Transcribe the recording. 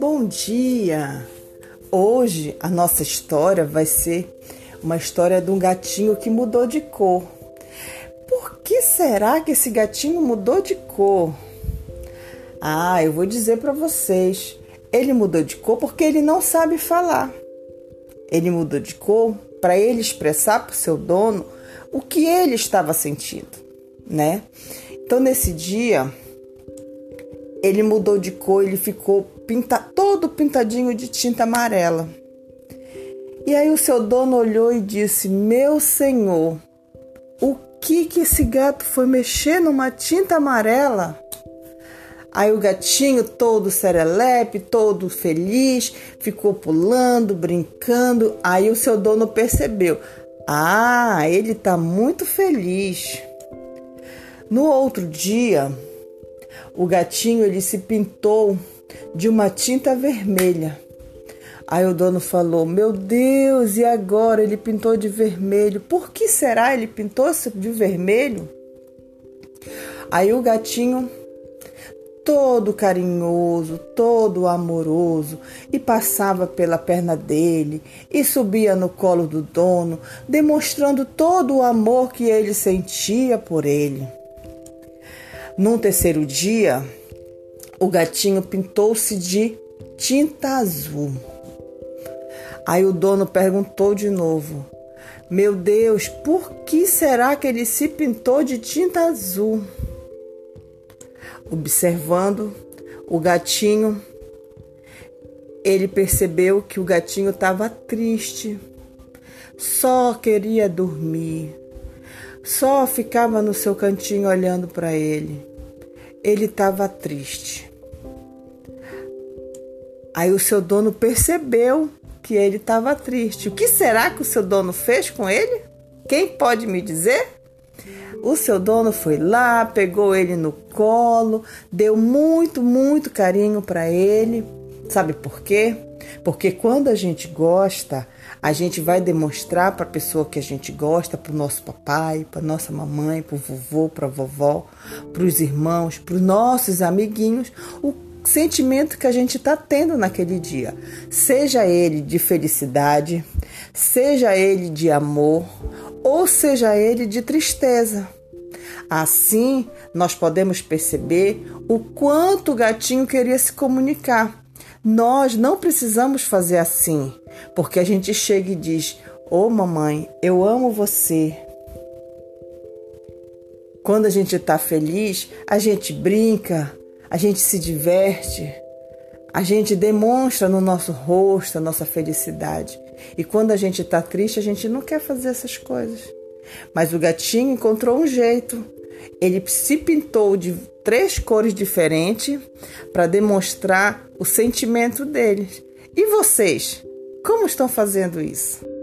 Bom dia! Hoje a nossa história vai ser uma história de um gatinho que mudou de cor. Por que será que esse gatinho mudou de cor? Ah, eu vou dizer para vocês. Ele mudou de cor porque ele não sabe falar. Ele mudou de cor para ele expressar para o seu dono o que ele estava sentindo, né? Então nesse dia ele mudou de cor, ele ficou pinta, todo pintadinho de tinta amarela. E aí o seu dono olhou e disse: Meu senhor, o que que esse gato foi mexer numa tinta amarela? Aí o gatinho, todo serelepe, todo feliz, ficou pulando, brincando. Aí o seu dono percebeu: Ah, ele tá muito feliz. No outro dia, o gatinho ele se pintou de uma tinta vermelha. Aí o dono falou: Meu Deus, e agora ele pintou de vermelho? Por que será ele pintou de vermelho? Aí o gatinho, todo carinhoso, todo amoroso, e passava pela perna dele e subia no colo do dono, demonstrando todo o amor que ele sentia por ele. Num terceiro dia, o gatinho pintou-se de tinta azul. Aí o dono perguntou de novo: Meu Deus, por que será que ele se pintou de tinta azul? Observando o gatinho, ele percebeu que o gatinho estava triste, só queria dormir só ficava no seu cantinho olhando para ele. Ele estava triste. Aí o seu dono percebeu que ele estava triste. O que será que o seu dono fez com ele? Quem pode me dizer? O seu dono foi lá, pegou ele no colo, deu muito, muito carinho para ele. Sabe por quê? Porque quando a gente gosta, a gente vai demonstrar para a pessoa que a gente gosta, para o nosso papai, para nossa mamãe, para o vovô, para a vovó, para os irmãos, para os nossos amiguinhos, o sentimento que a gente está tendo naquele dia. Seja ele de felicidade, seja ele de amor, ou seja ele de tristeza. Assim, nós podemos perceber o quanto o gatinho queria se comunicar nós não precisamos fazer assim, porque a gente chega e diz: Ô oh, mamãe, eu amo você. Quando a gente está feliz, a gente brinca, a gente se diverte, a gente demonstra no nosso rosto a nossa felicidade. E quando a gente está triste, a gente não quer fazer essas coisas. Mas o gatinho encontrou um jeito. Ele se pintou de três cores diferentes para demonstrar o sentimento deles. E vocês, como estão fazendo isso?